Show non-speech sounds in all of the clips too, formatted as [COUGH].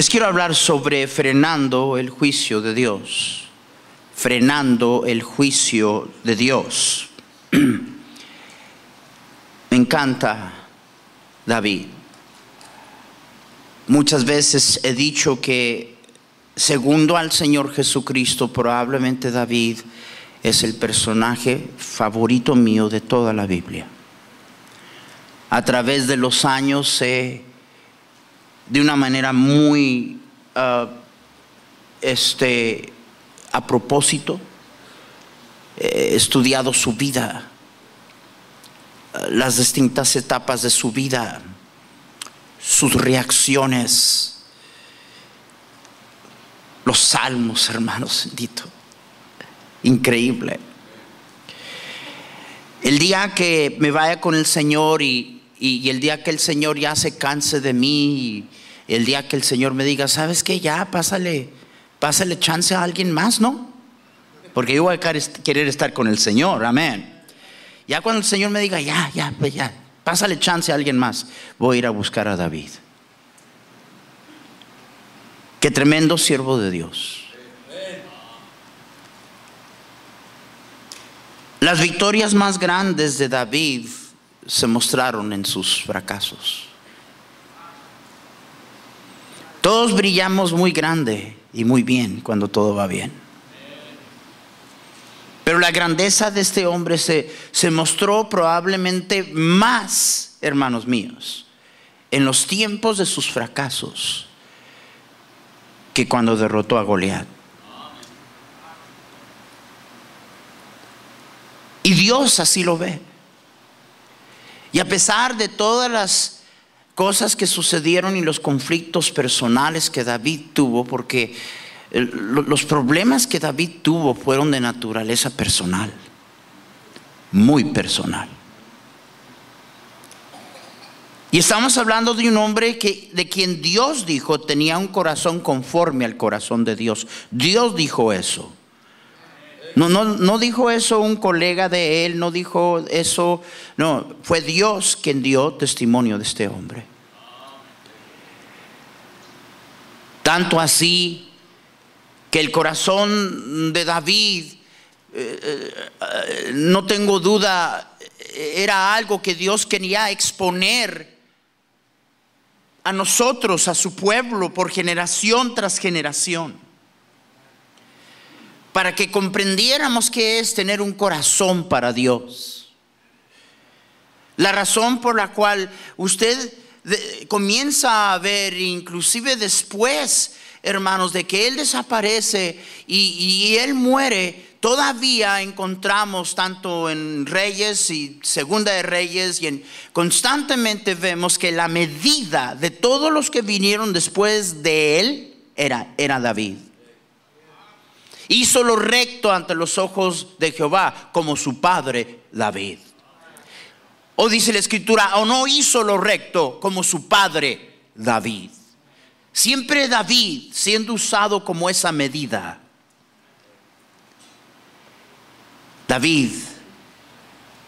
Les quiero hablar sobre frenando el juicio de Dios. Frenando el juicio de Dios. [CLEARS THROAT] Me encanta David. Muchas veces he dicho que segundo al Señor Jesucristo, probablemente David es el personaje favorito mío de toda la Biblia. A través de los años he de una manera muy uh, este, a propósito. He estudiado su vida, las distintas etapas de su vida, sus reacciones, los salmos, hermanos, bendito. Increíble. El día que me vaya con el Señor y, y, el día que el Señor ya se canse de mí el día que el Señor me diga, ¿sabes qué? Ya, pásale, pásale chance a alguien más, ¿no? Porque yo voy a querer estar con el Señor, amén. Ya cuando el Señor me diga, ya, ya, pues ya, pásale chance a alguien más, voy a ir a buscar a David. Qué tremendo siervo de Dios. Las victorias más grandes de David se mostraron en sus fracasos. Todos brillamos muy grande y muy bien cuando todo va bien. Pero la grandeza de este hombre se, se mostró probablemente más, hermanos míos, en los tiempos de sus fracasos que cuando derrotó a Goliat. Y Dios así lo ve. Y a pesar de todas las cosas que sucedieron y los conflictos personales que David tuvo, porque los problemas que David tuvo fueron de naturaleza personal, muy personal. Y estamos hablando de un hombre que, de quien Dios dijo tenía un corazón conforme al corazón de Dios. Dios dijo eso. No, no, no dijo eso un colega de él, no dijo eso, no, fue Dios quien dio testimonio de este hombre. Tanto así que el corazón de David, eh, eh, no tengo duda, era algo que Dios quería exponer a nosotros, a su pueblo, por generación tras generación. Para que comprendiéramos qué es tener un corazón para Dios. La razón por la cual usted comienza a ver, inclusive después, hermanos, de que Él desaparece y, Él muere, todavía encontramos tanto en Reyes y Segunda de Reyes y en, constantemente vemos que la medida de todos los que vinieron después de Él era, era David. Hizo lo recto ante los ojos de Jehová como su padre David. O dice la escritura, o no hizo lo recto como su padre David. Siempre David siendo usado como esa medida. David,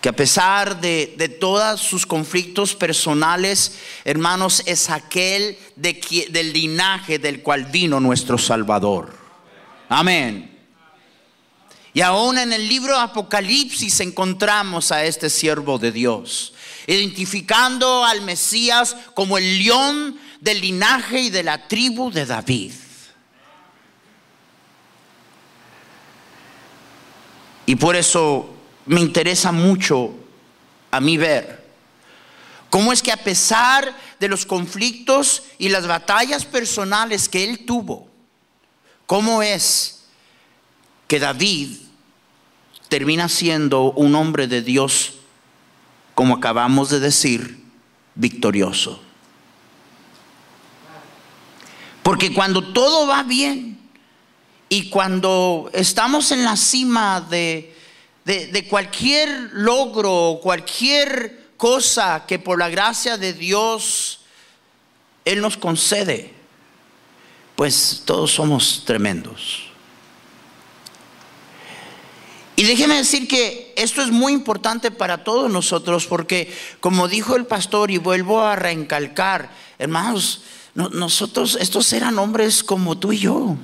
que a pesar de, de todos sus conflictos personales, hermanos, es aquel de, del linaje del cual vino nuestro Salvador. Amén. Y aún en el libro Apocalipsis encontramos a este siervo de Dios, identificando al Mesías como el león del linaje y de la tribu de David. Y por eso me interesa mucho a mí ver cómo es que a pesar de los conflictos y las batallas personales que él tuvo, cómo es que David termina siendo un hombre de Dios, como acabamos de decir, victorioso. Porque cuando todo va bien y cuando estamos en la cima de, de, cualquier logro, cualquier cosa que por la gracia de Dios Él nos concede, pues todos somos tremendos. Y déjeme decir que esto es muy importante para todos nosotros porque, como dijo el pastor, y vuelvo a reencalcar, hermanos, nosotros, estos eran hombres como tú y yo.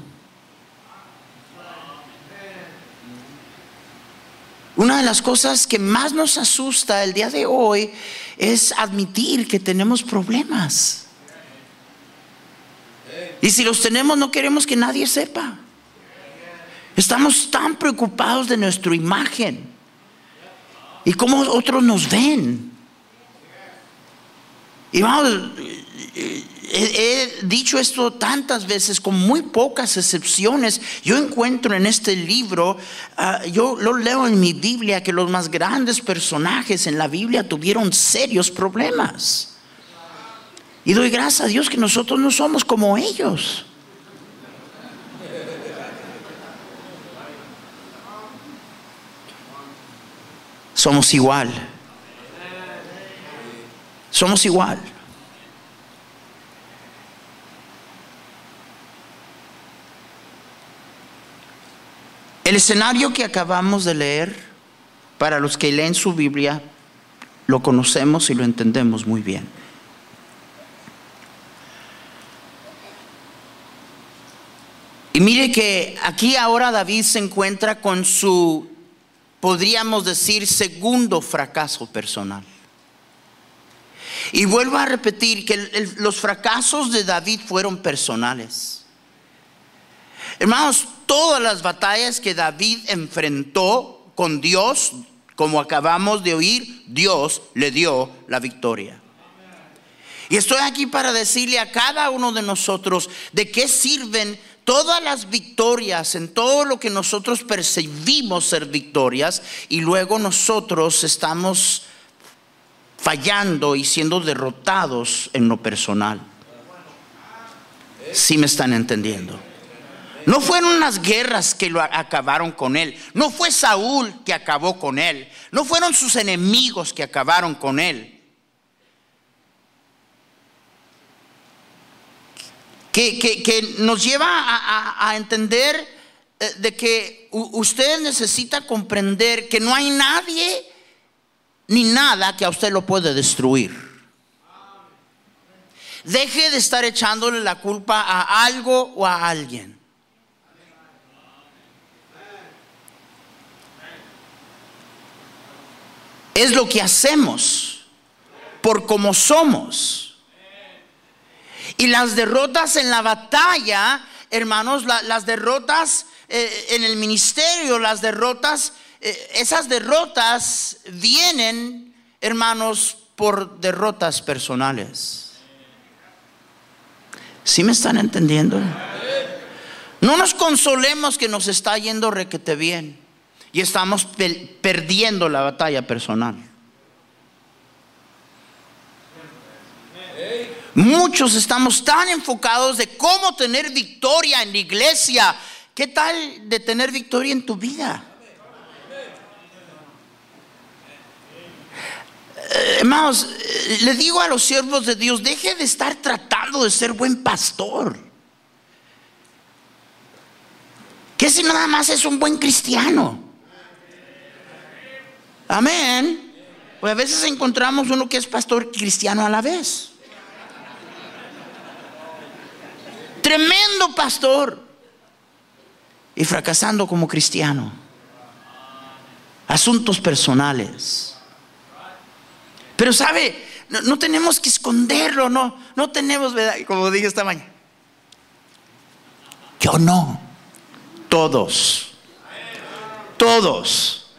Una de las cosas que más nos asusta el día de hoy es admitir que tenemos problemas. Y si los tenemos no queremos que nadie sepa. Estamos tan preocupados de nuestra imagen y cómo otros nos ven. Y vamos, he, dicho esto tantas veces, con muy pocas excepciones. Yo encuentro en este libro, ah, yo lo leo en mi Biblia, que los más grandes personajes en la Biblia tuvieron serios problemas. Y doy gracias a Dios que nosotros no somos como ellos. Somos igual. Somos igual. El escenario que acabamos de leer, para los que leen su Biblia, lo conocemos y lo entendemos muy bien. Y mire que aquí ahora David se encuentra con su, podríamos decir, segundo fracaso personal. Y vuelvo a repetir que los fracasos de David fueron personales. Hermanos, todas las batallas que David enfrentó con Dios, como acabamos de oír, Dios le dio la victoria. Y estoy aquí para decirle a cada uno de nosotros de qué sirven todas las victorias en todo lo que nosotros percibimos ser victorias y luego nosotros estamos fallando y siendo derrotados en lo personal. Si me están entendiendo. No fueron las guerras que lo acabaron con él. No fue Saúl que acabó con él. No fueron sus enemigos que acabaron con él. Que, nos lleva a, entender eh, de que usted necesita comprender que no hay nadie ni nada que a usted lo puede destruir. Deje de estar echándole la culpa a algo o a alguien. es lo que hacemos por como somos. Y las derrotas en la batalla, hermanos, las derrotas eh, en el ministerio, las derrotas, eh, esas derrotas vienen, hermanos, por derrotas personales. ¿Sí me están entendiendo? No nos consolemos que nos está yendo requete bien y estamos perdiendo la batalla personal. Muchos estamos tan enfocados de cómo tener victoria en la iglesia. ¿Qué tal de tener victoria en tu vida? Eh, hermanos, eh, le digo a los siervos de Dios, deje de estar tratando de ser buen pastor. Que si nada más es un buen cristiano. Amén. Pues a veces encontramos uno que es pastor cristiano a la vez. Tremendo pastor. Y fracasando como cristiano. Asuntos personales. Pero sabe, no, tenemos que esconderlo, no, no tenemos. Como dije esta mañana. Yo no. Todos. Todos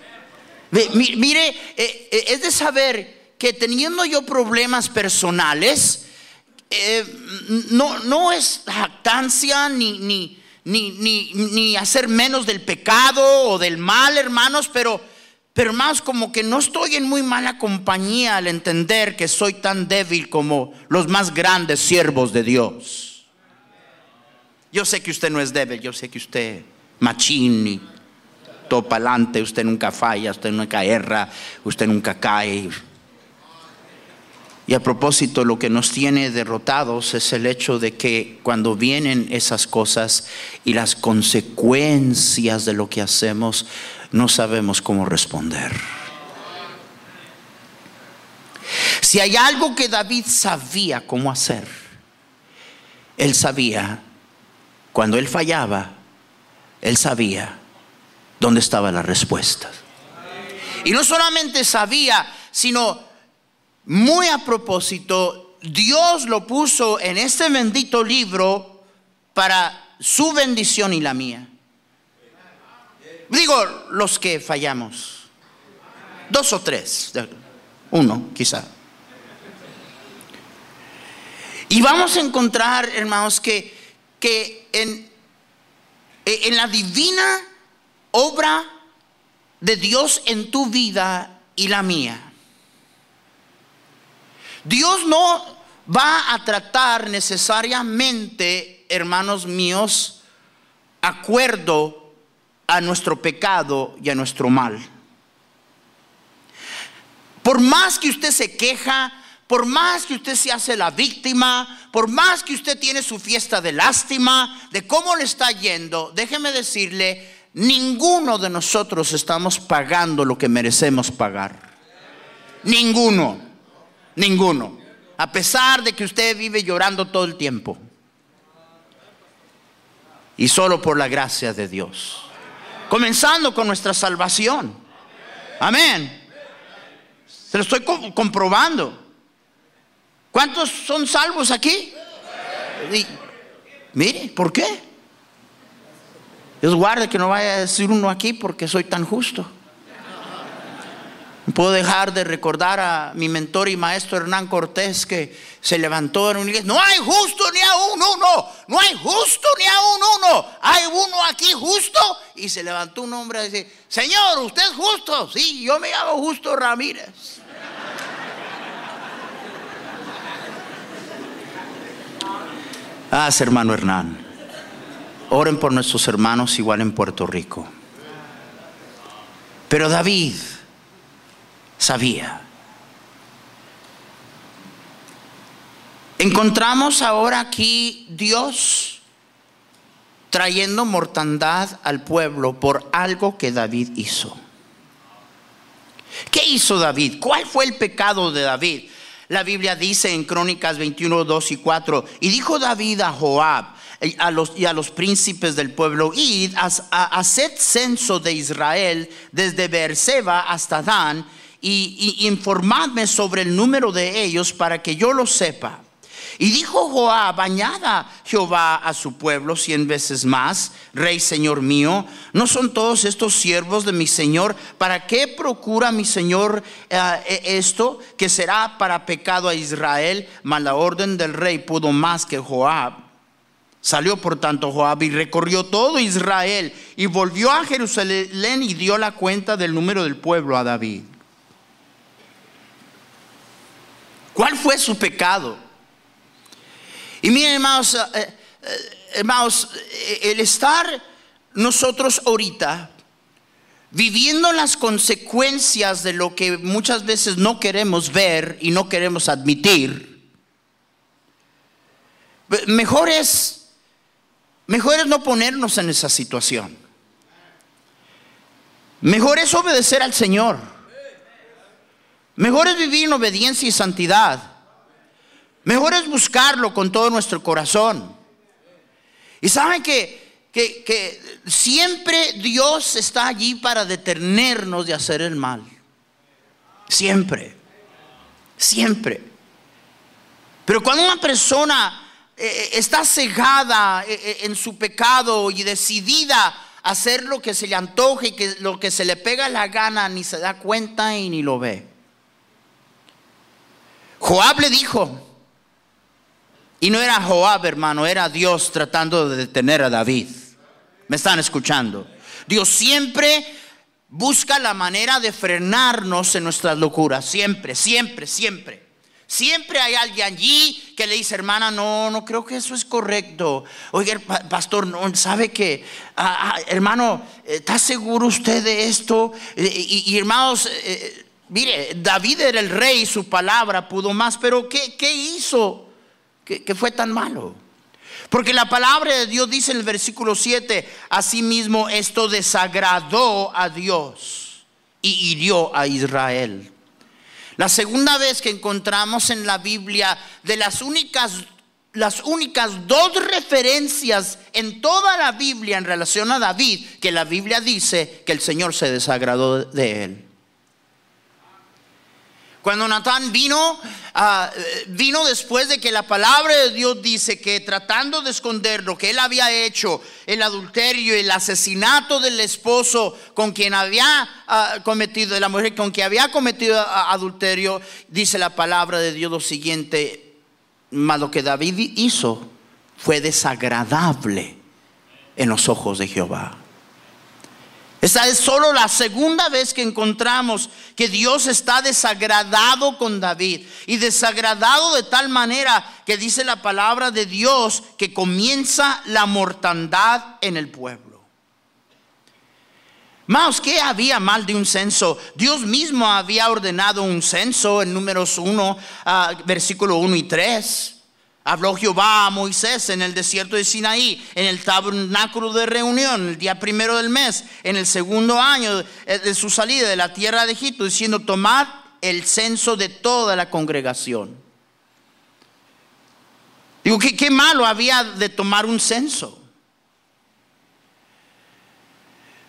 Mire, eh, eh, es de saber que teniendo yo problemas personales, eh, no, no es jactancia ni, ni, ni, ni, hacer menos del pecado o del mal, hermanos, pero, pero más como que no estoy en muy mala compañía al entender que soy tan débil como los más grandes siervos de Dios. Yo sé que usted no es débil, yo sé que usted machín todo para adelante, usted nunca falla, usted nunca erra, usted nunca cae. Y a propósito, lo que nos tiene derrotados es el hecho de que cuando vienen esas cosas y las consecuencias de lo que hacemos, no sabemos cómo responder. Si hay algo que David sabía cómo hacer, él sabía, cuando él fallaba, él sabía dónde estaba la respuesta. Y no solamente sabía, sino muy a propósito, Dios lo puso en este bendito libro para su bendición y la mía. Digo, los que fallamos. Dos o tres. Uno, quizá. Y vamos a encontrar, hermanos, que, que en, en la divina obra de Dios en tu vida y la mía, Dios no va a tratar necesariamente, hermanos míos, acuerdo a nuestro pecado y a nuestro mal. Por más que usted se queja, por más que usted se hace la víctima, por más que usted tiene su fiesta de lástima, de cómo le está yendo, déjeme decirle, ninguno de nosotros estamos pagando lo que merecemos pagar. Ninguno, ninguno. A pesar de que usted vive llorando todo el tiempo. Y solo por la gracia de Dios. Comenzando con nuestra salvación. Amén. Se lo estoy comprobando. ¿Cuántos son salvos aquí? mire, ¿por qué? Dios guarde que no vaya a decir uno aquí porque soy tan justo. Puedo dejar de recordar a mi mentor y maestro Hernán Cortés que se levantó en un iglesia. No hay justo ni a un uno. No hay justo ni a un uno. Hay uno aquí justo. Y se levantó un hombre y dice, Señor, usted es justo. Sí, yo me llamo Justo Ramírez. Ah, hermano Hernán. Oren por nuestros hermanos igual en Puerto Rico. Pero David sabía. Encontramos ahora aquí Dios trayendo mortandad al pueblo por algo que David hizo. ¿Qué hizo David? ¿Cuál fue el pecado de David? La Biblia dice en Crónicas 21, 2 y 4, y dijo David a Joab a los, y a los príncipes del pueblo, id, haced censo de Israel desde Beerseba hasta Dan, y, informadme sobre el número de ellos para que yo lo sepa. Y dijo Joab, añada Jehová a su pueblo cien veces más, Rey Señor mío, ¿no son todos estos siervos de mi Señor? ¿Para qué procura mi Señor eh, esto que será para pecado a Israel? Mas la orden del rey pudo más que Joab. Salió por tanto Joab y recorrió todo Israel y volvió a Jerusalén y dio la cuenta del número del pueblo a David. ¿Cuál fue su pecado? Y miren, hermanos, eh, eh, hermanos, eh, el estar nosotros ahorita viviendo las consecuencias de lo que muchas veces no queremos ver y no queremos admitir, mejor es, mejor es no ponernos en esa situación. Mejor es obedecer al Señor. Mejor es vivir en obediencia y santidad. Mejor es buscarlo con todo nuestro corazón. Y saben que, que, siempre Dios está allí para detenernos de hacer el mal. Siempre. Siempre. Pero cuando una persona eh, eh, está cegada eh, en su pecado y decidida a hacer lo que se le antoje y que lo que se le pega la gana, ni se da cuenta y ni lo ve. Joab le dijo, y no era Joab, hermano, era Dios tratando de detener a David. ¿Me están escuchando? Dios siempre busca la manera de frenarnos en nuestras locuras. Siempre, siempre, siempre. Siempre hay alguien allí que le dice, hermana, no, no creo que eso es correcto. Oiga, pastor, no, ¿sabe que, ah, ah, hermano, ¿está seguro usted de esto? Y, hermanos, eh, mire, David era el rey, su palabra pudo más, pero ¿qué, qué hizo? que, fue tan malo. Porque la palabra de Dios dice en el versículo 7, asimismo esto desagradó a Dios y hirió a Israel. La segunda vez que encontramos en la Biblia de las únicas las únicas dos referencias en toda la Biblia en relación a David que la Biblia dice que el Señor se desagradó de él. Cuando Natán vino, ah, vino después de que la palabra de Dios dice que tratando de esconder lo que él había hecho, el adulterio y el asesinato del esposo con quien había ah, cometido, de la mujer con quien había cometido ah, adulterio, dice la palabra de Dios lo siguiente, mas lo que David hizo fue desagradable en los ojos de Jehová. Esta es solo la segunda vez que encontramos que Dios está desagradado con David. Y desagradado de tal manera que dice la palabra de Dios que comienza la mortandad en el pueblo. Más que había mal de un censo. Dios mismo había ordenado un censo en números 1, ah, versículo 1 y 3. Habló Jehová a Moisés en el desierto de Sinaí, en el tabernáculo de reunión, el día primero del mes, en el segundo año de su salida de la tierra de Egipto, diciendo, tomad el censo de toda la congregación. Digo, ¿qué, qué malo había de tomar un censo?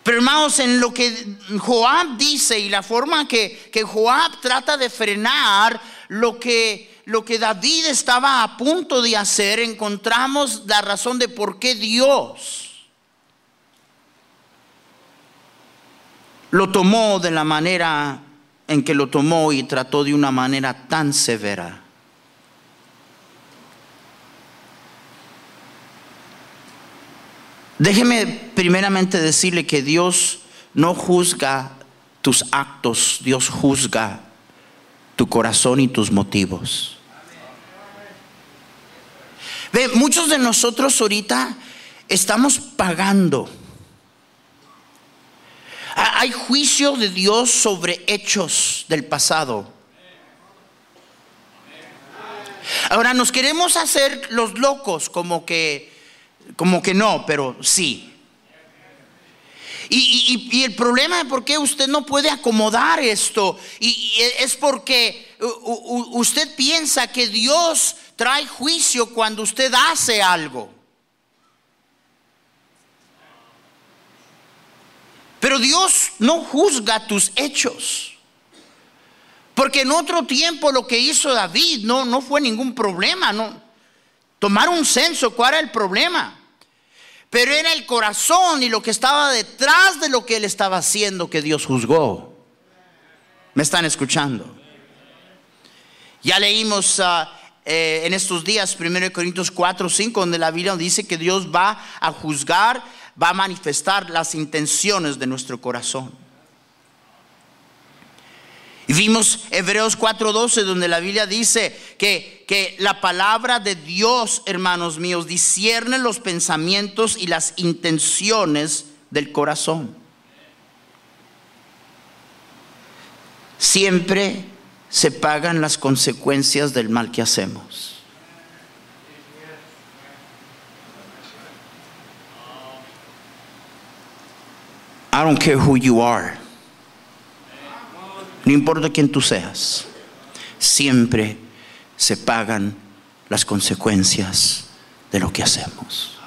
Pero hermanos, en lo que Joab dice y la forma que, que Joab trata de frenar lo que lo que David estaba a punto de hacer, encontramos la razón de por qué Dios lo tomó de la manera en que lo tomó y trató de una manera tan severa. Déjeme primeramente decirle que Dios no juzga tus actos, Dios juzga tu corazón y tus motivos. Ve, muchos de nosotros ahorita estamos pagando. Hay juicio de Dios sobre hechos del pasado. Ahora nos queremos hacer los locos como que como que no, pero sí. Y, el problema de por qué usted no puede acomodar esto y, es porque usted piensa que Dios trae juicio cuando usted hace algo. Pero Dios no juzga tus hechos. Porque en otro tiempo lo que hizo David no, no fue ningún problema. No. Tomar un censo, ¿cuál era el problema? Pero era el corazón y lo que estaba detrás de lo que él estaba haciendo que Dios juzgó. ¿Me están escuchando? Ya leímos ah, eh, en estos días 1 Corintios 4, 5, donde la Biblia dice que Dios va a juzgar, va a manifestar las intenciones de nuestro corazón. Y vimos Hebreos 4:12 donde la Biblia dice que, que la palabra de Dios, hermanos míos, discierne los pensamientos y las intenciones del corazón. Siempre se pagan las consecuencias del mal que hacemos. I don't care who you are. No importa quién tú seas, siempre se pagan las consecuencias de lo que hacemos.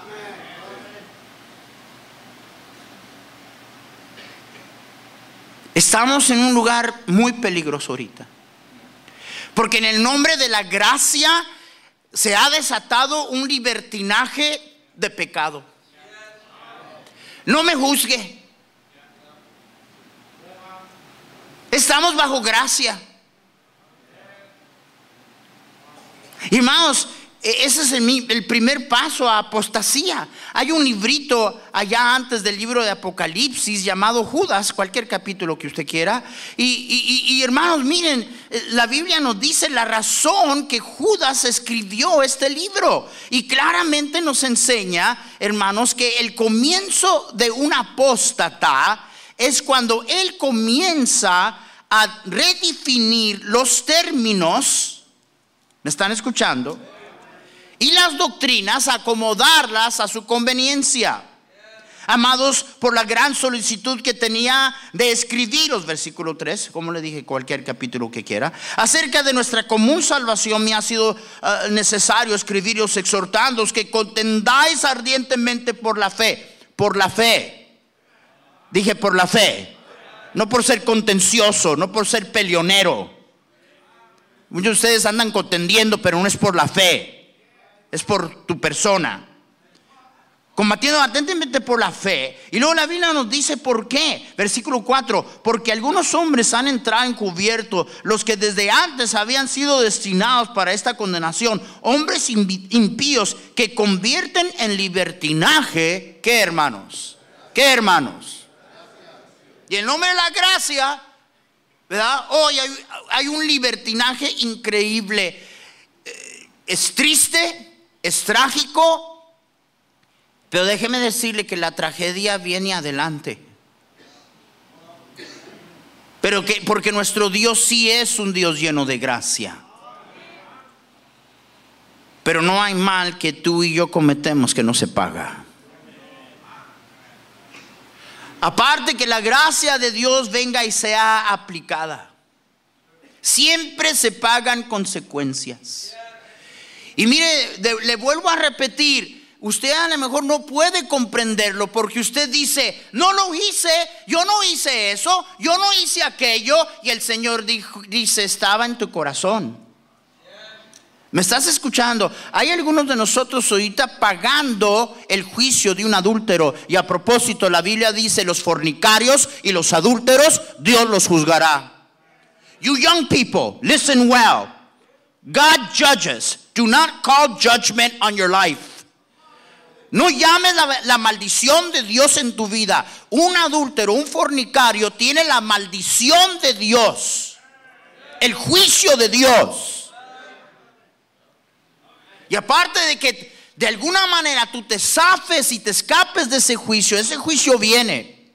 Estamos en un lugar muy peligroso ahorita. Porque en el nombre de la gracia se ha desatado un libertinaje de pecado. No me juzgue. Estamos bajo gracia. Hermanos, ese es el, primer paso a apostasía. Hay un librito allá antes del libro de Apocalipsis llamado Judas, cualquier capítulo que usted quiera. Y, y, hermanos, miren, eh, la Biblia nos dice la razón que Judas escribió este libro. Y claramente nos enseña, hermanos, que el comienzo de un apóstata es cuando él comienza a redefinir los términos, ¿me están escuchando? Y las doctrinas, acomodarlas a su conveniencia. amados, por la gran solicitud que tenía de escribiros, versículo 3, como le dije, cualquier capítulo que quiera, acerca de nuestra común salvación me ha sido ah, necesario escribiros exhortándoos que contendáis ardientemente por la fe, por la fe. Dije por la fe, no por ser contencioso, no por ser peleonero. Muchos de ustedes andan contendiendo, pero no es por la fe, es por tu persona combatiendo atentamente por la fe. Y luego la Biblia nos dice por qué. Versículo 4, porque algunos hombres han entrado encubierto, los que desde antes habían sido destinados para esta condenación, hombres impíos que convierten en libertinaje, ¿qué hermanos? ¿Qué hermanos? Y el nombre de la gracia, ¿verdad? Hoy hay, un libertinaje increíble. Eh, es triste, es trágico, pero déjeme decirle que la tragedia viene adelante. Pero que porque nuestro Dios sí es un Dios lleno de gracia. Pero no hay mal que tú y yo cometemos que no se paga. Aparte que la gracia de Dios venga y sea aplicada. Siempre se pagan consecuencias. Y mire, le vuelvo a repetir, usted a lo mejor no puede comprenderlo porque usted dice, no lo hice, yo no hice eso, yo no hice aquello, y el Señor dice, estaba en tu corazón. ¿Me estás escuchando? Hay algunos de nosotros ahorita pagando el juicio de un adúltero. Y a propósito, la Biblia dice, los fornicarios y los adúlteros, Dios los juzgará. You young people, listen well. God judges. Do not call judgment on your life. No llames la, maldición de Dios en tu vida. Un adúltero, un fornicario tiene la maldición de Dios. El juicio de Dios. Y aparte de que de alguna manera tú te zafes y te escapes de ese juicio, ese juicio viene.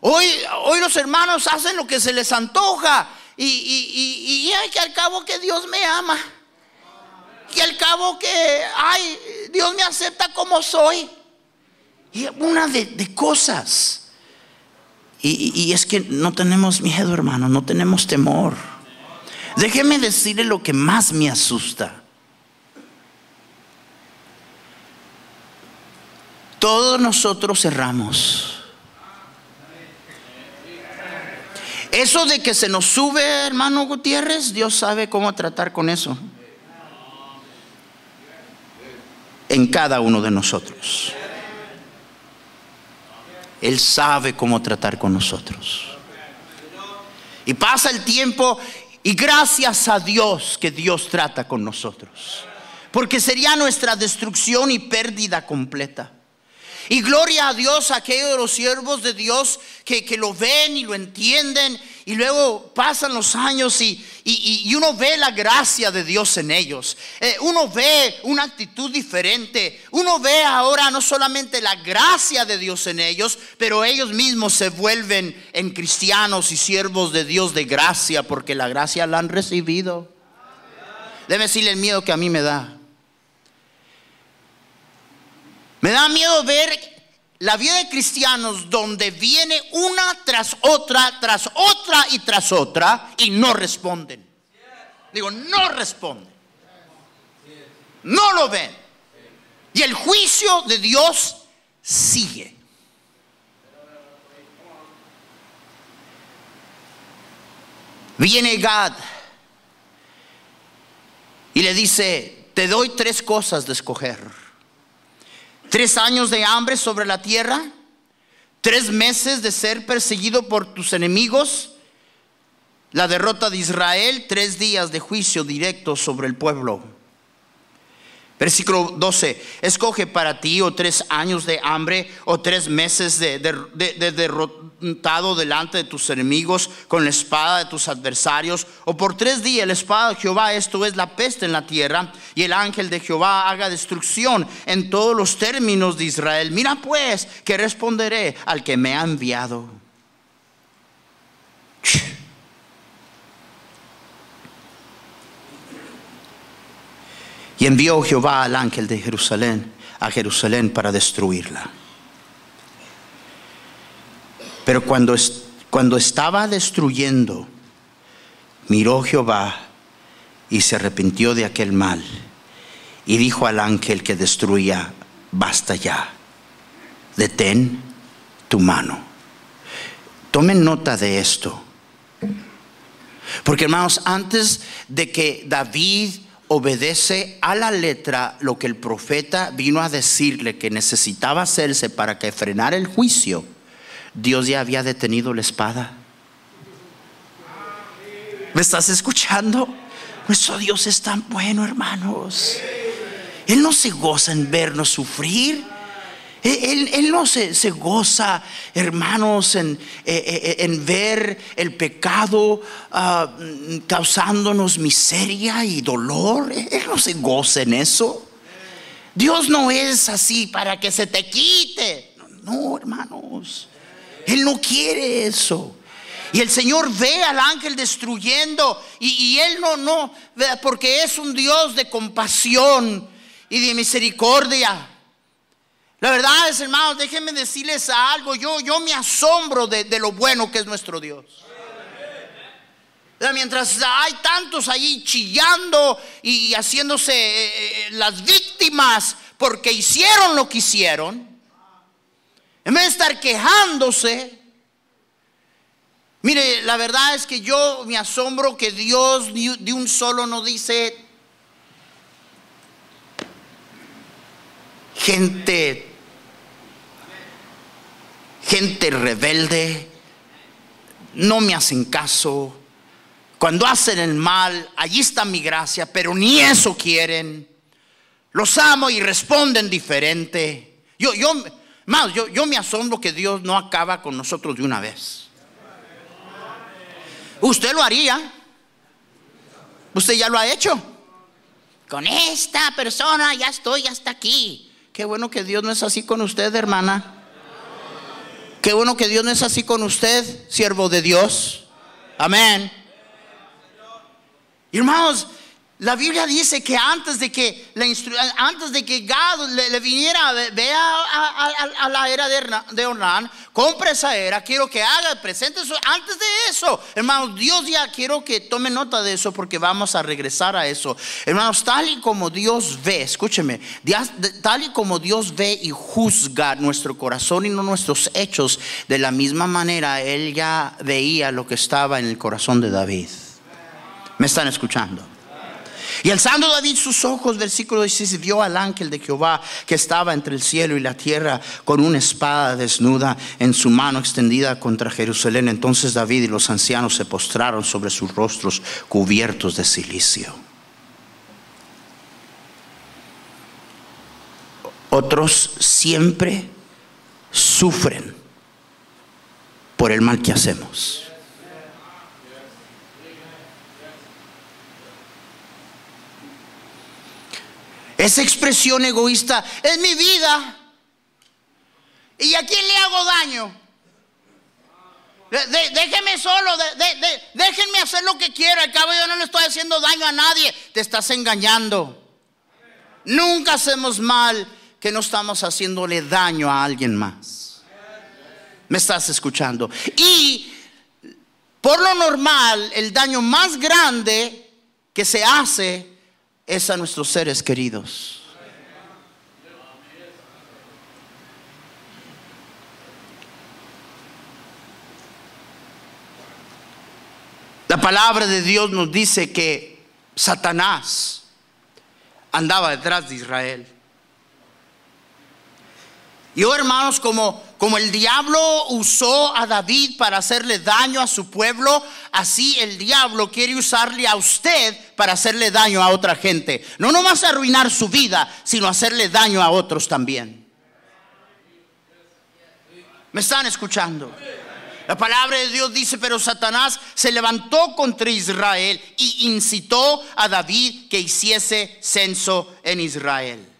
Hoy, hoy los hermanos hacen lo que se les antoja y, y, y, que al cabo que Dios me ama. Y al cabo que, ay, Dios me acepta como soy. Y una de, cosas. Y, y, es que no tenemos miedo, hermano, no tenemos temor. Déjeme decirle lo que más me asusta. Todos nosotros cerramos. Eso de que se nos sube, hermano Gutiérrez, Dios sabe cómo tratar con eso. en cada uno de nosotros. Él sabe cómo tratar con nosotros. Y pasa el tiempo y gracias a Dios que Dios trata con nosotros. Porque sería nuestra destrucción y pérdida completa. Y gloria a Dios a aquellos de los siervos de Dios que, lo ven y lo entienden. Y luego pasan los años y, uno ve la gracia de Dios en ellos. Eh, uno ve una actitud diferente. Uno ve ahora no solamente la gracia de Dios en ellos, pero ellos mismos se vuelven en cristianos y siervos de Dios de gracia porque la gracia la han recibido. Debe decirle el miedo que a mí me da. Me da miedo ver la vida de cristianos donde viene una tras otra, tras otra y tras otra y no responden. Digo, no responden. No lo ven. Y el juicio de Dios sigue. Viene Gad y le dice, te doy tres cosas de escoger tres años de hambre sobre la tierra, tres meses de ser perseguido por tus enemigos, la derrota de Israel, tres días de juicio directo sobre el pueblo. Versículo 12, escoge para ti o tres años de hambre o tres meses de, derrotado delante de tus enemigos con la espada de tus adversarios o por tres días la espada de Jehová, esto es la peste en la tierra y el ángel de Jehová haga destrucción en todos los términos de Israel. Mira pues que responderé al que me ha enviado. Y envió Jehová al ángel de Jerusalén a Jerusalén para destruirla. Pero cuando, cuando estaba destruyendo, miró Jehová y se arrepintió de aquel mal y dijo al ángel que destruía, basta ya, detén tu mano. Tomen nota de esto. Porque hermanos, antes de que David obedece a la letra lo que el profeta vino a decirle que necesitaba hacerse para que frenara el juicio, Dios ya había detenido la espada. ¿Me estás escuchando? Nuestro Dios es tan bueno, hermanos. Él no se goza en vernos sufrir. Él, no se, goza, hermanos, en, eh, eh, ver el pecado ah, causándonos miseria y dolor. Él no se goza en eso. Dios no es así para que se te quite. No, hermanos. Él no quiere eso. Y el Señor ve al ángel destruyendo y, Él no, no, porque es un Dios de compasión y de misericordia. La verdad es, hermanos, déjenme decirles algo. Yo, yo me asombro de, lo bueno que es nuestro Dios. Mientras hay tantos ahí chillando y haciéndose eh, eh, las víctimas porque hicieron lo que hicieron, en vez de estar quejándose, Mire, la verdad es que yo me asombro que Dios de un solo no dice gente gente rebelde, no me hacen caso. Cuando hacen el mal, allí está mi gracia, pero ni eso quieren. Los amo y responden diferente. Yo, yo, más, yo, yo me asombro que Dios no acaba con nosotros de una vez. Usted lo haría. Usted ya lo ha hecho. Con esta persona ya estoy hasta aquí. Qué bueno que Dios no es así con usted, hermana. Qué bueno que Dios no es así con usted, siervo de Dios. Amén. Hermanos, la Biblia dice que antes de que, antes de que Gad le, viniera, vea a, la era de, Ornán, compre esa era, quiero que haga, presente. Antes de eso, hermanos, Dios ya quiero que tome nota de eso porque vamos a regresar a eso. Hermanos, tal y como Dios ve, escúcheme, tal y como Dios ve y juzga nuestro corazón y no nuestros hechos, de la misma manera Él ya veía lo que estaba en el corazón de David. ¿Me están escuchando? Y alzando David sus ojos, versículo 16, vio al ángel de Jehová que estaba entre el cielo y la tierra con una espada desnuda en su mano extendida contra Jerusalén. Entonces David y los ancianos se postraron sobre sus rostros cubiertos de silicio. Otros siempre sufren por el mal que hacemos. Esa expresión egoísta es mi vida. ¿Y a quién le hago daño? déjeme solo, déjenme hacer lo que quiera. Al cabo yo no le estoy haciendo daño a nadie. Te estás engañando. Nunca hacemos mal que no estamos haciéndole daño a alguien más. ¿Me estás escuchando? Y por lo normal, el daño más grande que se hace es a nuestros seres queridos. La palabra de Dios nos dice que Satanás andaba detrás de Israel. Y oh hermanos, como, como el diablo usó a David para hacerle daño a su pueblo, así el diablo quiere usarle a usted para hacerle daño a otra gente. No nomás arruinar su vida, sino hacerle daño a otros también. ¿Me están escuchando? La palabra de Dios dice, pero Satanás se levantó contra Israel y incitó a David que hiciese censo en Israel.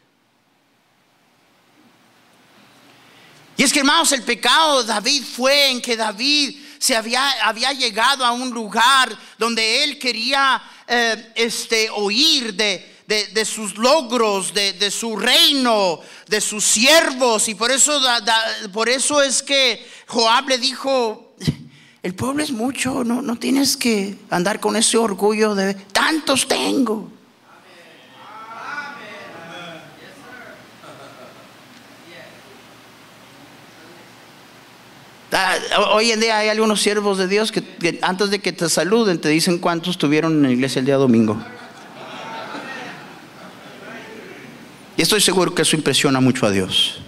Y es que hermanos, el pecado de David fue en que David se había, había llegado a un lugar donde él quería eh, este, oír de, de, sus logros, de, de, su reino, de sus siervos. Y por eso, da, da, por eso es que Joab le dijo, el pueblo es mucho, no, no tienes que andar con ese orgullo de tantos tengo. Hoy en día hay algunos siervos de Dios que, antes de que te saluden te dicen cuántos tuvieron en la iglesia el día domingo. Y estoy seguro que eso impresiona mucho a Dios.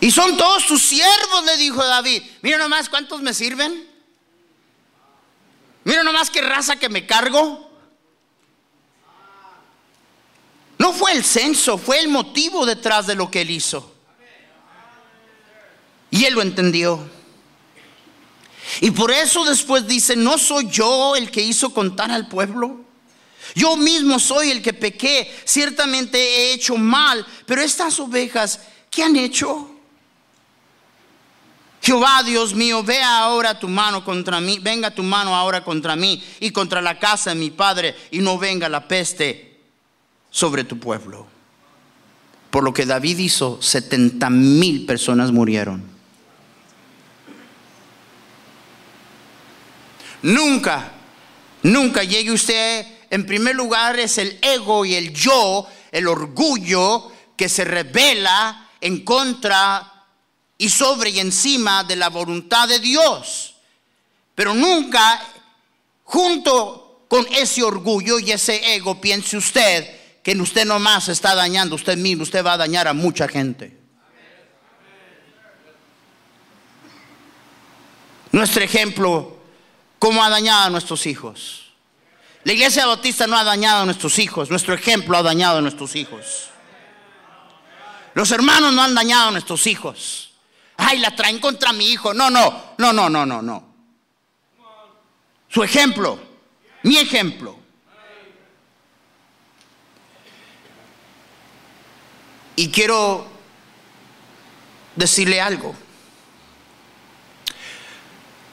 Y son todos tus siervos, le dijo David. Mira nomás cuántos me sirven. Mira nomás qué raza que me cargo. No fue el censo, fue el motivo detrás de lo que él hizo. Y él lo entendió. Y por eso después dice, no soy yo el que hizo contar al pueblo. Yo mismo soy el que pequé. Ciertamente he hecho mal. Pero estas ovejas, ¿qué han hecho? Jehová, Dios mío, vea ahora tu mano contra mí, venga tu mano ahora contra mí y contra la casa de mi padre, y no venga la peste sobre tu pueblo. Por lo que David hizo, 70 mil personas murieron. Nunca, nunca llegue usted, en primer lugar es el ego y el yo, el orgullo que se revela en contra y sobre y encima de la voluntad de Dios. Pero nunca junto con ese orgullo y ese ego piense usted que usted nomás está dañando usted mismo, usted va a dañar a mucha gente. Nuestro ejemplo, ¿cómo ha dañado a nuestros hijos? La iglesia bautista no ha dañado a nuestros hijos, nuestro ejemplo ha dañado a nuestros hijos. Los hermanos no han dañado a nuestros hijos. Ay, la traen contra mi hijo. No, no, no, no, no, no, no. Su ejemplo, mi ejemplo. Y quiero decirle algo.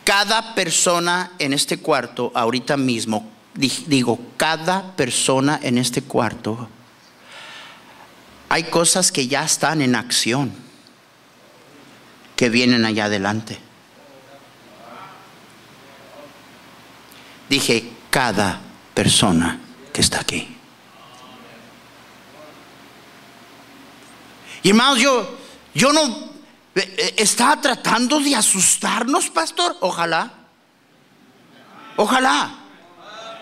Cada persona en este cuarto, ahorita mismo, digo, cada persona en este cuarto, hay cosas que ya están en acción, que vienen allá adelante. Dije, cada persona que está aquí. Y hermanos, yo, yo no estaba tratando de asustarnos, pastor. Ojalá. Ojalá.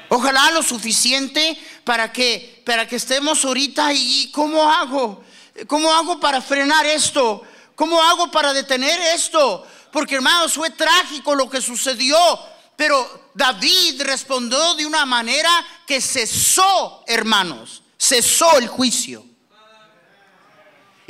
Ojalá lo suficiente para que, para que estemos ahorita y ¿cómo hago? ¿Cómo hago para frenar esto? ¿Cómo hago para detener esto? Porque hermanos, fue trágico lo que sucedió. Pero David respondió de una manera que cesó, hermanos, cesó el juicio.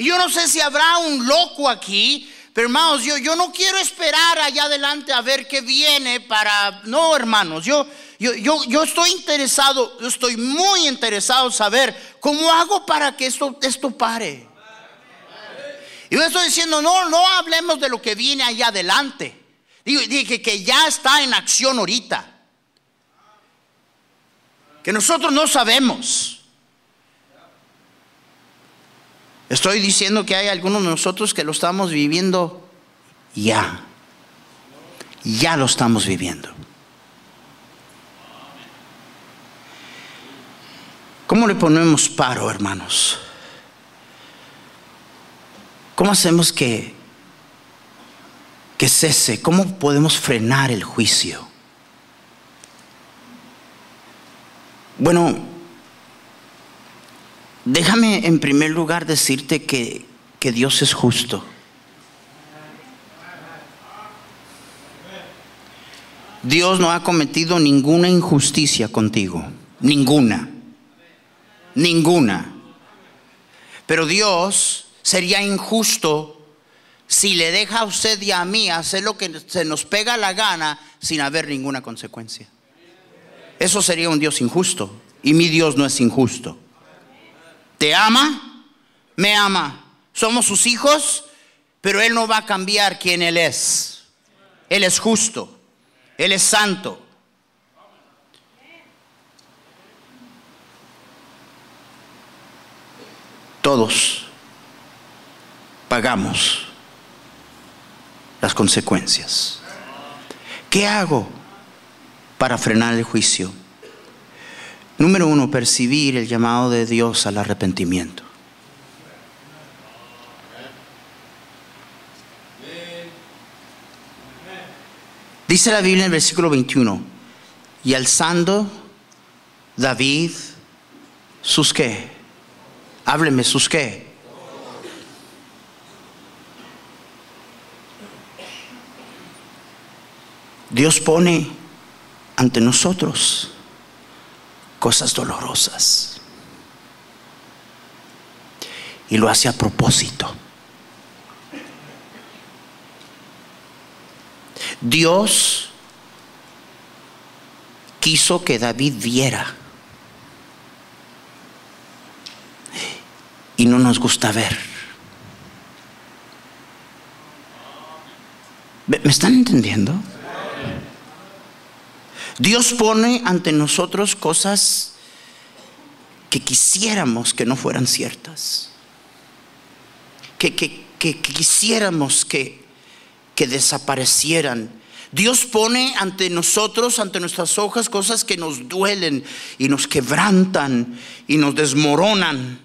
Y yo no sé si habrá un loco aquí, pero hermanos, yo, yo no quiero esperar allá adelante a ver qué viene para... No, hermanos, yo, yo, yo, yo estoy interesado, yo estoy muy interesado en saber cómo hago para que esto, esto pare. Y yo estoy diciendo, no, no hablemos de lo que viene allá adelante. Dije que ya está en acción ahorita. Que nosotros no sabemos. Estoy diciendo que hay algunos de nosotros que lo estamos viviendo ya. Ya lo estamos viviendo. ¿Cómo le ponemos paro, hermanos? ¿Cómo hacemos que, que cese? ¿Cómo podemos frenar el juicio? Bueno, déjame en primer lugar decirte que, que Dios es justo. Dios no ha cometido ninguna injusticia contigo, ninguna, ninguna. Pero Dios sería injusto si le deja a usted y a mí hacer lo que se nos pega la gana sin haber ninguna consecuencia. Eso sería un Dios injusto. Y mi Dios no es injusto te ama, me ama. Somos sus hijos, pero Él no va a cambiar quién Él es. Él es justo, Él es santo. Todos pagamos las consecuencias. ¿Qué hago para frenar el juicio? Número uno, percibir el llamado de Dios al arrepentimiento. Dice la Biblia en el versículo 21, y alzando David sus qué, hábleme sus qué, Dios pone ante nosotros cosas dolorosas. Y lo hace a propósito. Dios quiso que David viera. Y no nos gusta ver. ¿Me están entendiendo? Dios pone ante nosotros cosas que quisiéramos que no fueran ciertas, que, quisiéramos que, que desaparecieran. Dios pone ante nosotros, ante nuestras hojas, cosas que nos duelen y nos quebrantan y nos desmoronan.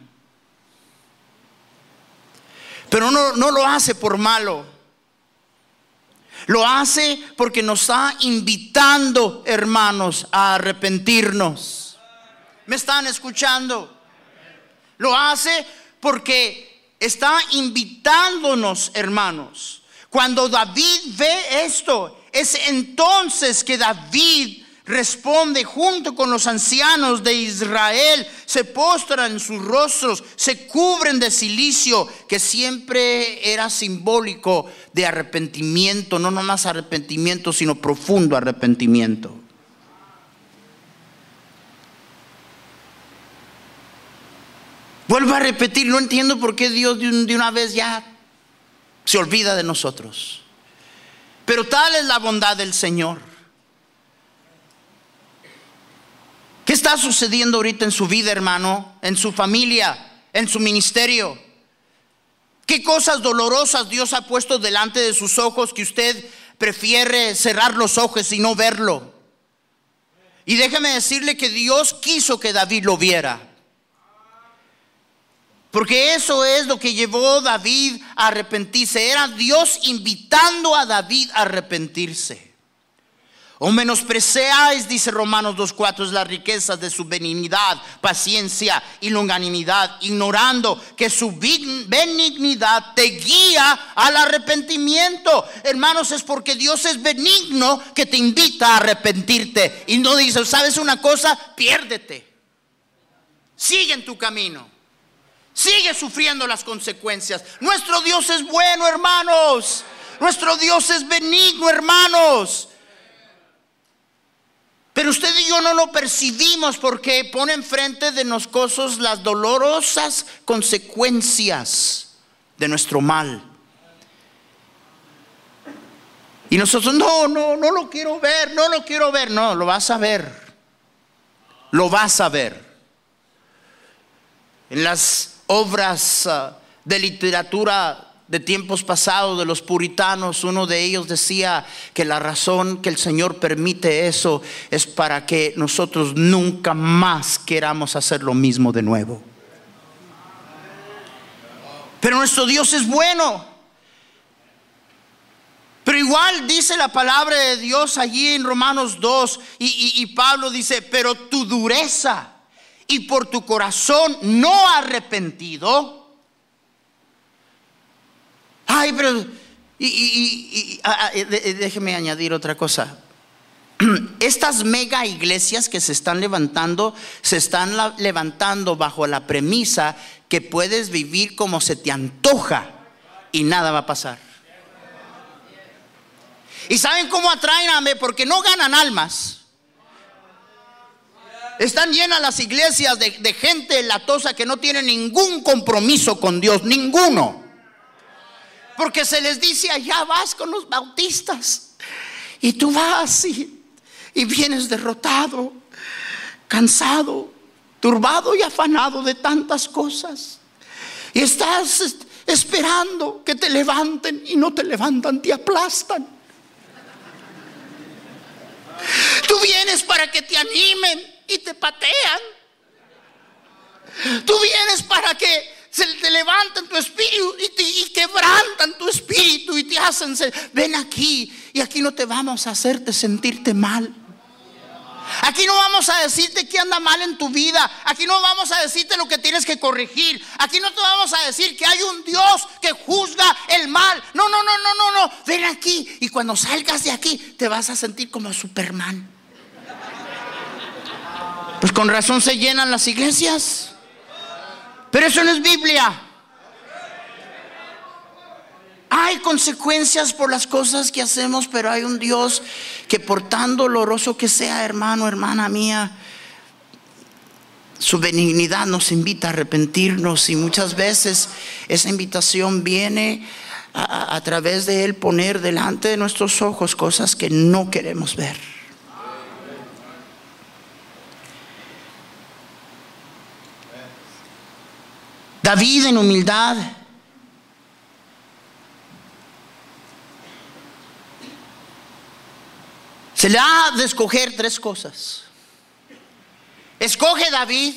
Pero no, no lo hace por malo. Lo hace porque nos está invitando, hermanos, a arrepentirnos. ¿Me están escuchando? Lo hace porque está invitándonos, hermanos. Cuando David ve esto, es entonces que David responde junto con los ancianos de Israel, se postran sus rostros, se cubren de silicio, que siempre era simbólico de arrepentimiento, no nomás arrepentimiento, sino profundo arrepentimiento. Vuelvo a repetir, no entiendo por qué Dios de una vez ya se olvida de nosotros. Pero tal es la bondad del Señor ¿Qué está sucediendo ahorita en su vida, hermano? En su familia, en su ministerio. ¿Qué cosas dolorosas Dios ha puesto delante de sus ojos que usted prefiere cerrar los ojos y no verlo? Y déjeme decirle que Dios quiso que David lo viera. Porque eso es lo que llevó a David a arrepentirse. Era Dios invitando a David a arrepentirse. O menospreciáis, dice Romanos 2.4, las riquezas de su benignidad, paciencia y longanimidad, ignorando que su benignidad te guía al arrepentimiento. Hermanos, es porque Dios es benigno que te invita a arrepentirte. Y no dice, ¿sabes una cosa? Piérdete. Sigue en tu camino. Sigue sufriendo las consecuencias. Nuestro Dios es bueno, hermanos. Nuestro Dios es benigno, hermanos. Pero usted y yo no lo percibimos porque pone enfrente de nosotros las dolorosas consecuencias de nuestro mal. Y nosotros, no, no, no lo quiero ver, no lo quiero ver. No, lo vas a ver. Lo vas a ver. En las obras ah, de literatura de tiempos pasados, de los puritanos, uno de ellos decía que la razón que el Señor permite eso es para que nosotros nunca más queramos hacer lo mismo de nuevo. Pero nuestro Dios es bueno. Pero igual dice la palabra de Dios allí en Romanos 2 y, y Pablo dice, pero tu dureza y por tu corazón no arrepentido, Ay, pero... Y, ah, ah, déjeme añadir otra cosa. [CLEARS THROAT] Estas mega iglesias que se están levantando, se están levantando bajo la premisa que puedes vivir como se te antoja y nada va a pasar. ¿Y saben cómo atraen a mí? Porque no ganan almas. Están llenas las iglesias de, de gente latosa que no tiene ningún compromiso con Dios, ninguno. Porque se les dice, allá vas con los bautistas. Y tú vas y, vienes derrotado, cansado, turbado y afanado de tantas cosas. Y estás esperando que te levanten y no te levantan, te aplastan. Tú vienes para que te animen y te patean. Tú vienes para que se te levanten tu espíritu y, quebrantan tu espíritu y te hacen ser, ven aquí y aquí no te vamos a hacerte sentirte mal. Aquí no vamos a decirte que anda mal en tu vida. Aquí no vamos a decirte lo que tienes que corregir. Aquí no te vamos a decir que hay un Dios que juzga el mal. No, no, no, no, no, no. Ven aquí y cuando salgas de aquí te vas a sentir como Superman. Pues con razón se llenan las iglesias. Pero eso no es Biblia. Hay consecuencias por las cosas que hacemos, pero hay un Dios que por tan doloroso que sea, hermano, hermana mía, su benignidad nos invita a arrepentirnos y muchas veces esa invitación viene a, a, través de Él poner delante de nuestros ojos cosas que no queremos ver. David en humildad Se le ha de escoger tres cosas. Escoge David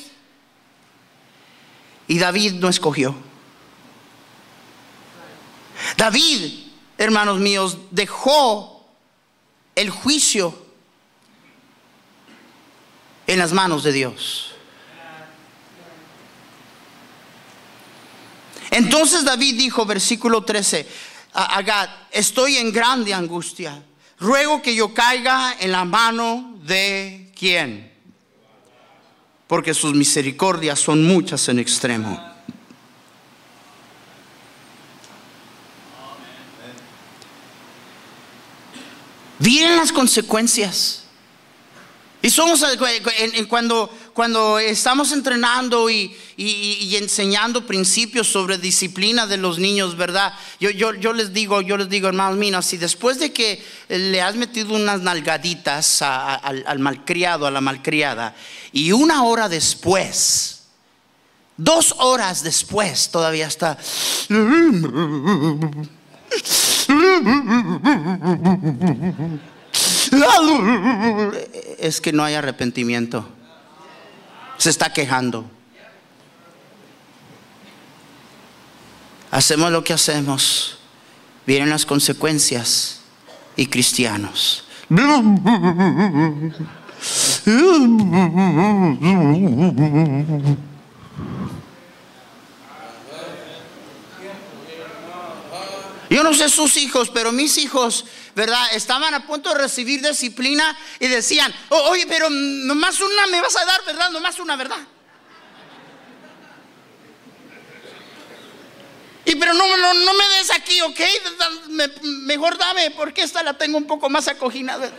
y David no escogió. David, hermanos míos, dejó el juicio en las manos de Dios. Entonces David dijo, versículo 13, a estoy en grande angustia ruego que yo caiga en la mano de quién. Porque sus misericordias son muchas en extremo. Vienen las consecuencias. Y somos cuando, cuando estamos entrenando y, enseñando principios sobre disciplina de los niños, ¿verdad? Yo, yo, les digo, yo les digo, hermanos míos, si después de que le has metido unas nalgaditas al, al malcriado, a la malcriada, y una hora después, dos horas después, todavía está es que no hay arrepentimiento. Se está quejando. Hacemos lo que hacemos. Vienen las consecuencias y cristianos. [LAUGHS] Yo no sé sus hijos, pero mis hijos, ¿verdad? Estaban a punto de recibir disciplina y decían, oye, pero nomás una me vas a dar, ¿verdad? Nomás una, ¿verdad? Y pero no, no, me des aquí, ¿ok? mejor dame, porque esta la tengo un poco más acoginada.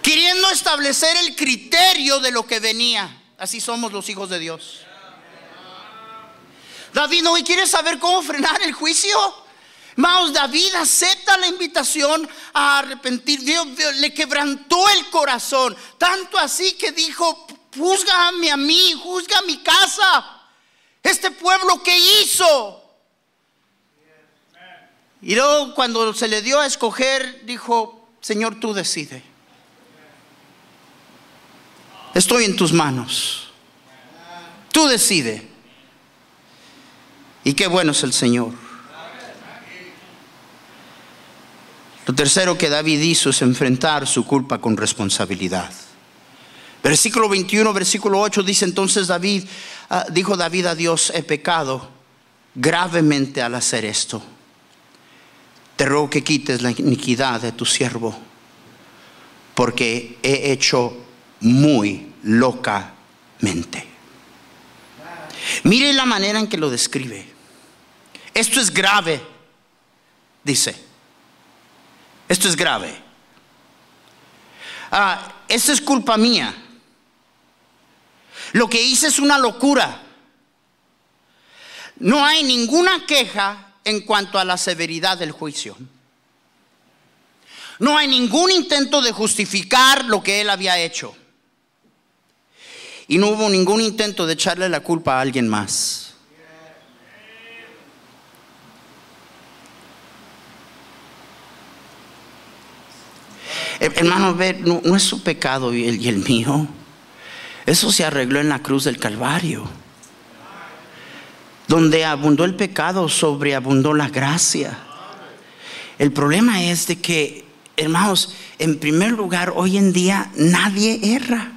Queriendo establecer el criterio de lo que venía. Así somos los hijos de Dios. David, ¿no quieres saber cómo frenar el juicio? Maos, David acepta la invitación a arrepentir. Dios, le quebrantó el corazón. Tanto así que dijo, juzgame a mí, juzga mi casa. Este pueblo que hizo. Y luego cuando se le dio a escoger, dijo, Señor, tú decide. Estoy en tus manos. Tú decide. Y qué bueno es el Señor. Lo tercero que David hizo es enfrentar su culpa con responsabilidad. Versículo 21, versículo 8 dice entonces David, ah, dijo David a Dios, he pecado gravemente al hacer esto. Te ruego que quites la iniquidad de tu siervo, porque he hecho muy locamente. Mire la manera en que lo describe. Esto es grave, dice. Esto es grave. Ah, esto es culpa mía. Lo que hice es una locura. No hay ninguna queja en cuanto a la severidad del juicio. No hay ningún intento de justificar lo que él había hecho. y no hubo ningún intento de echarle la culpa a alguien más. Hermano, ver, no, es su pecado y el, y el mío. Eso se arregló en la cruz del Calvario. Donde abundó el pecado, sobreabundó la gracia. El problema es de que, hermanos, en primer lugar, hoy en día nadie erra.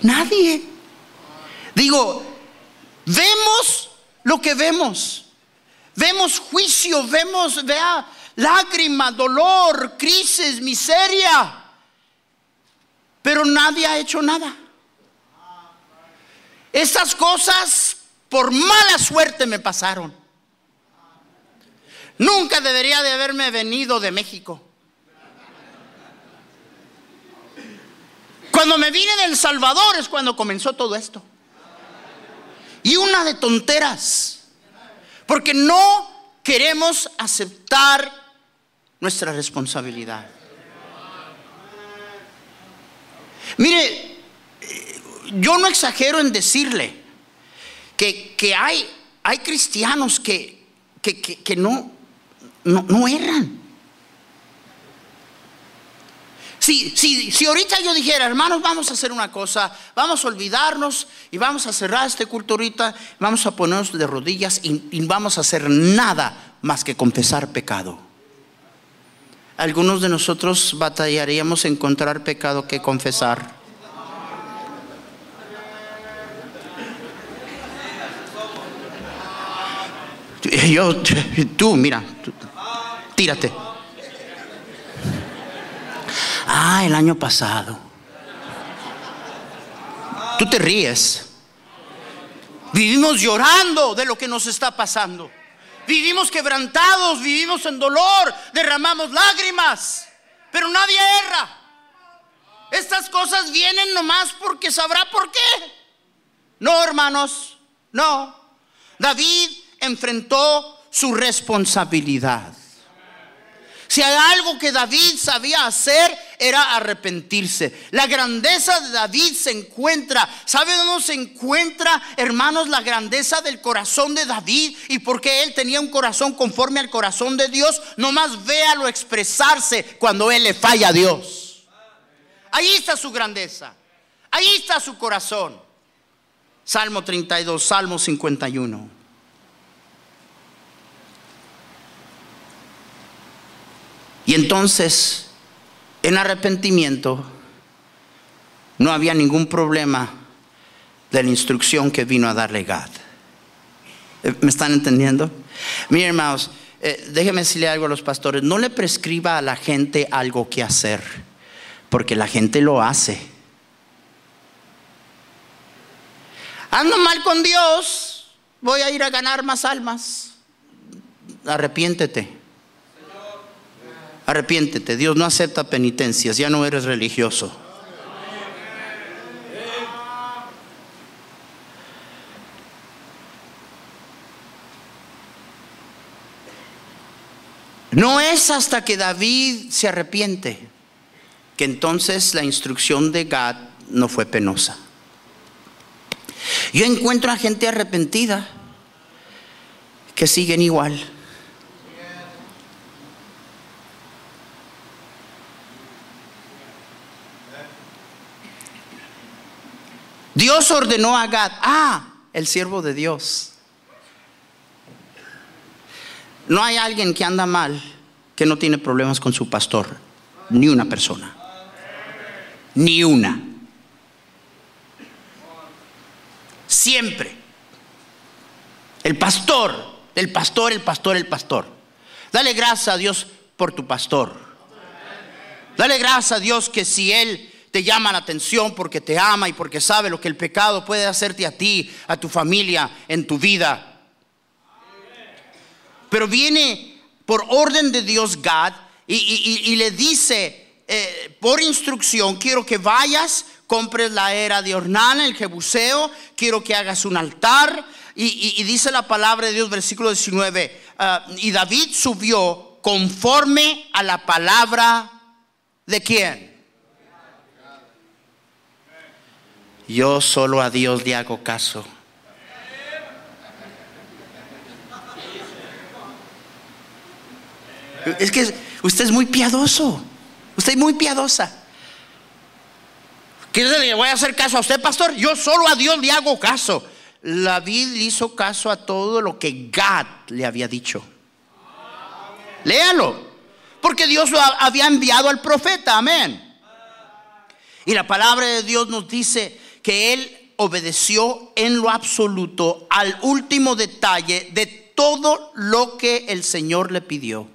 Nadie. Digo, vemos lo que vemos. Vemos juicio, vemos, vea, lágrima, dolor, crisis, miseria. Pero nadie ha hecho nada. Estas cosas por mala suerte me pasaron. Nunca debería de haberme venido de México. Cuando me vine del Salvador es cuando comenzó todo esto. Y una de tonteras. Porque no queremos aceptar nuestra responsabilidad. Mire, yo no exagero en decirle que, hay, hay cristianos que, que, no, no, no erran. Si, si, si, ahorita yo dijera, hermanos, vamos a hacer una cosa, vamos a olvidarnos y vamos a cerrar este culto ahorita, vamos a ponernos de rodillas y, y vamos a hacer nada más que confesar pecado algunos de nosotros batallaríamos en encontrar pecado que confesar. Yo, tú, mira, tírate. Ah, el año pasado. Tú te ríes. Vivimos llorando de lo que nos está pasando. Vivimos quebrantados, vivimos en dolor, derramamos lágrimas, pero nadie erra. Estas cosas vienen nomás porque sabrá por qué. No, hermanos, no. David enfrentó su responsabilidad. Si hay algo que David sabía hacer era arrepentirse. La grandeza de David se encuentra. ¿Sabe dónde se encuentra, hermanos, la grandeza del corazón de David? Y porque él tenía un corazón conforme al corazón de Dios, nomás véalo expresarse cuando él le falla a Dios. Ahí está su grandeza. Ahí está su corazón. Salmo 32, Salmo 51. Y entonces, en arrepentimiento, no había ningún problema de la instrucción que vino a darle Gad. Eh, ¿Me están entendiendo? Miren, hermanos, eh, déjenme decirle algo a los pastores. No le prescriba a la gente algo que hacer, porque la gente lo hace. Ando mal con Dios, voy a ir a ganar más almas. Arrepiéntete. Arrepiéntete, Dios no acepta penitencias, ya no eres religioso. No es hasta que David se arrepiente que entonces la instrucción de Gad no fue penosa. Yo encuentro a gente arrepentida que siguen igual. Dios ordenó a Gad, ah, el siervo de Dios. No hay alguien que anda mal que no tiene problemas con su pastor, ni una persona, ni una. Siempre. El pastor, el pastor, el pastor, el pastor. Dale gracias a Dios por tu pastor. Dale gracias a Dios que si Él te llama la atención porque te ama y porque sabe lo que el pecado puede hacerte a ti, a tu familia, en tu vida. Pero viene por orden de Dios God y, le dice, eh, por instrucción, quiero que vayas, compres la era de Ornana, el jebuseo, quiero que hagas un altar. Y, dice la palabra de Dios, versículo 19, ah, y David subió conforme a la palabra de quién? Yo solo a Dios le hago caso. Es que usted es muy piadoso. Usted es muy piadosa. ¿Qué le voy a hacer caso a usted, pastor? Yo solo a Dios le hago caso. David le hizo caso a todo lo que Gad le había dicho. Léalo. Porque Dios lo había enviado al profeta. Amén. Y la palabra de Dios nos dice que él obedeció en lo absoluto al último detalle de todo lo que el Señor le pidió.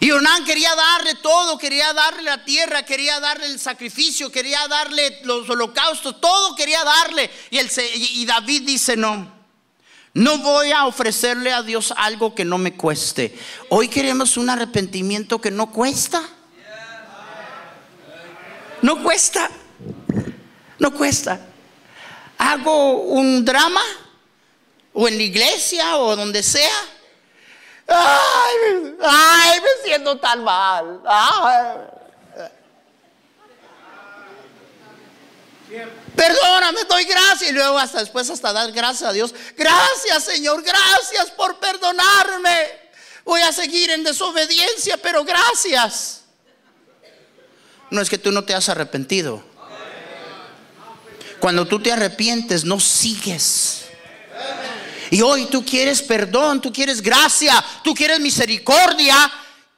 Y Onán quería darle todo, quería darle la tierra, quería darle el sacrificio, quería darle los holocaustos, todo quería darle. Y, el, y David dice, no, no voy a ofrecerle a Dios algo que no me cueste. Hoy queremos un arrepentimiento que no cuesta. No cuesta. No cuesta. Hago un drama o en la iglesia o donde sea Ay, me siento tan mal. Perdóname, doy gracias. Y luego hasta después hasta dar gracias a Dios. Gracias, Señor, gracias por perdonarme. Voy a seguir en desobediencia, pero gracias. No es que tú no te has arrepentido. Cuando tú te arrepientes, no sigues. Y hoy tú quieres perdón, tú quieres gracia, tú quieres misericordia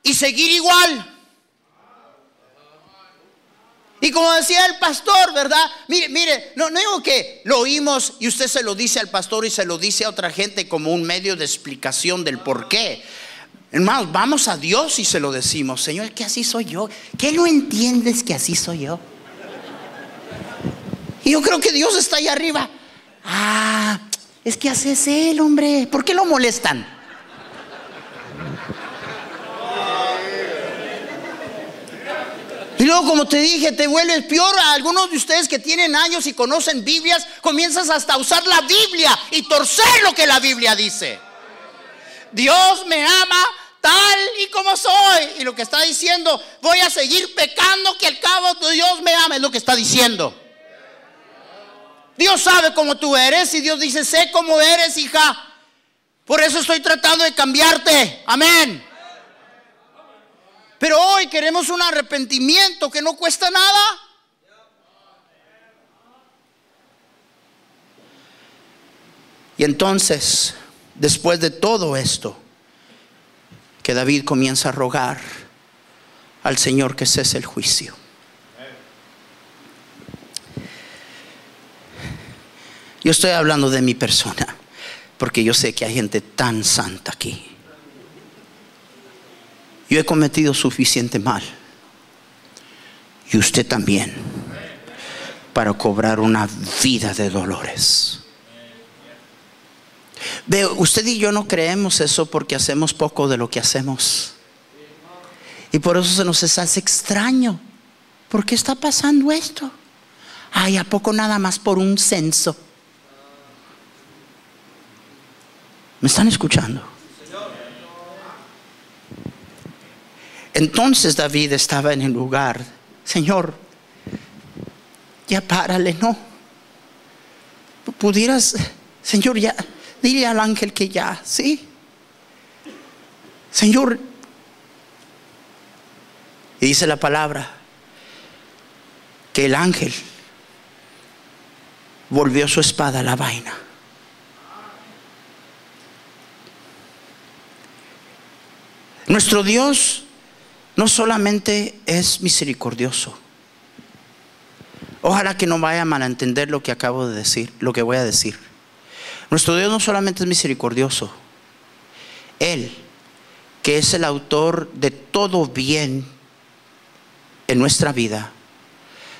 y seguir igual. Y como decía el pastor, ¿verdad? Mire, mire, no, no digo que lo oímos y usted se lo dice al pastor y se lo dice a otra gente como un medio de explicación del por qué. Hermanos, vamos a Dios y se lo decimos, Señor, que así soy yo. ¿Qué no entiendes que así soy yo? Y yo creo que Dios está ahí arriba. Ah, es que haces él, hombre. ¿Por qué lo molestan? Y luego, como te dije, te vuelves peor. A algunos de ustedes que tienen años y conocen Biblias, comienzas hasta a usar la Biblia y torcer lo que la Biblia dice. Dios me ama tal y como soy. Y lo que está diciendo, voy a seguir pecando que al cabo Dios me ama, es lo que está diciendo. Dios sabe cómo tú eres y Dios dice, sé cómo eres, hija. Por eso estoy tratando de cambiarte. Amén. Pero hoy queremos un arrepentimiento que no cuesta nada. Y entonces, después de todo esto, que David comienza a rogar al Señor que cese el juicio. Yo estoy hablando de mi persona, porque yo sé que hay gente tan santa aquí. Yo he cometido suficiente mal. Y usted también. Para cobrar una vida de dolores. Veo, usted y yo no creemos eso porque hacemos poco de lo que hacemos. Y por eso se nos hace extraño. ¿Por qué está pasando esto? Ay, ¿a poco nada más por un censo? ¿Me están escuchando? Entonces David estaba en el lugar, Señor, ya párale, no. Pudieras, Señor, ya, dile al ángel que ya, ¿sí? Señor, y dice la palabra, que el ángel volvió su espada a la vaina. Nuestro Dios no solamente es misericordioso. Ojalá que no vaya a malentender lo que acabo de decir, lo que voy a decir. Nuestro Dios no solamente es misericordioso. Él, que es el autor de todo bien en nuestra vida,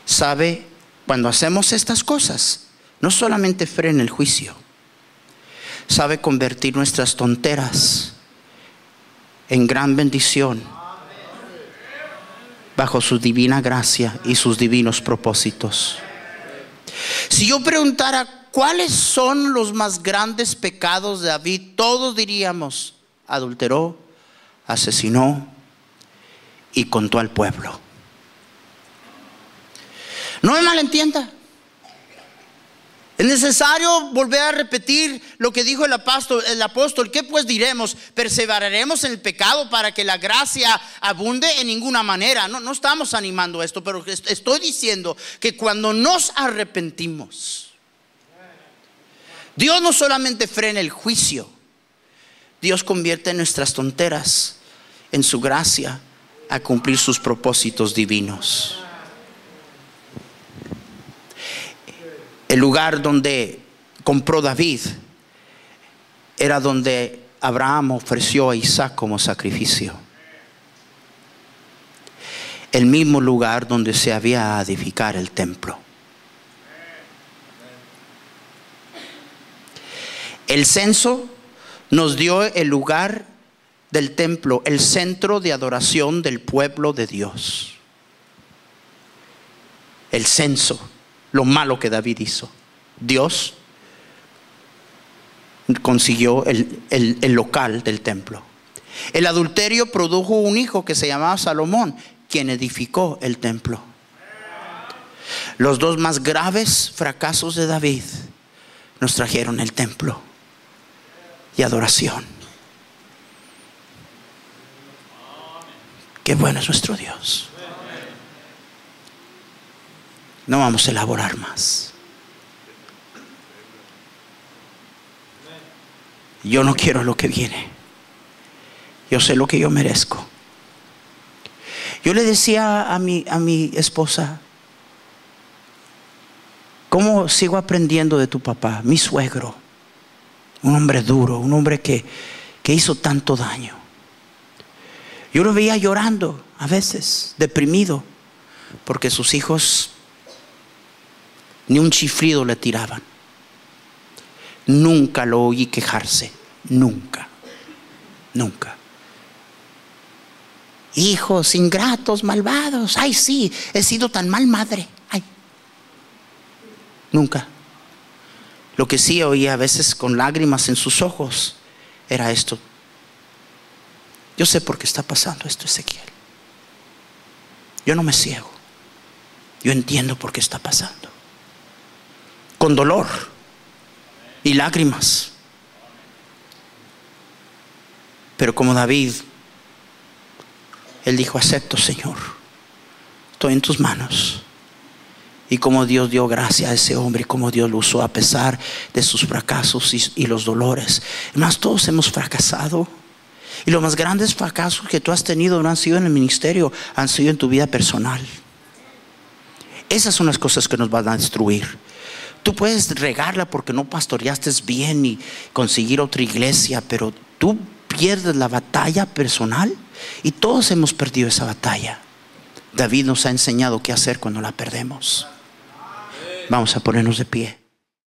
sabe cuando hacemos estas cosas, no solamente frena el juicio, sabe convertir nuestras tonteras en gran bendición bajo su divina gracia y sus divinos propósitos. Si yo preguntara cuáles son los más grandes pecados de David, todos diríamos, adulteró, asesinó y contó al pueblo. No me malentienda. Es necesario volver a repetir lo que dijo el apóstol, el apóstol. ¿Qué pues diremos? ¿Perseveraremos en el pecado para que la gracia abunde? En ninguna manera. No, no estamos animando esto, pero estoy diciendo que cuando nos arrepentimos, Dios no solamente frena el juicio, Dios convierte nuestras tonteras en su gracia a cumplir sus propósitos divinos. El lugar donde compró David era donde Abraham ofreció a Isaac como sacrificio. El mismo lugar donde se había edificar el templo. El censo nos dio el lugar del templo, el centro de adoración del pueblo de Dios. El censo, lo malo que David hizo. Dios consiguió el, el, local del templo. El adulterio produjo un hijo que se llamaba Salomón, quien edificó el templo. Los dos más graves fracasos de David nos trajeron el templo y adoración. Qué bueno es nuestro Dios. No vamos a elaborar más. Yo no quiero lo que viene. Yo sé lo que yo merezco. Yo le decía a mi, a mi esposa, ¿cómo sigo aprendiendo de tu papá, mi suegro? un hombre duro, un hombre que, hizo tanto daño. Yo lo veía llorando a veces, deprimido, porque sus hijos ni un chifrido le tiraban. Nunca lo oí quejarse, nunca, nunca. Hijos ingratos, malvados, ay sí, he sido tan mal madre, ay. Nunca. Lo que sí oía a veces con lágrimas en sus ojos era esto. Yo sé por qué está pasando esto, Ezequiel. Yo no me ciego. Yo entiendo por qué está pasando. Con dolor y lágrimas. Pero como David, él dijo, acepto, Señor. Estoy en tus manos y cómo Dios dio gracia a ese hombre y cómo Dios lo usó a pesar de sus fracasos y, los dolores. Además, todos hemos fracasado. Y los más grandes fracasos que tú has tenido no han sido en el ministerio, han sido en tu vida personal. Esas son las cosas que nos van a destruir. Tú puedes regarla porque no pastoreaste bien y conseguir otra iglesia, pero tú pierdes la batalla personal y todos hemos perdido esa batalla. David nos ha enseñado qué hacer cuando la perdemos. Vamos a ponernos de pie.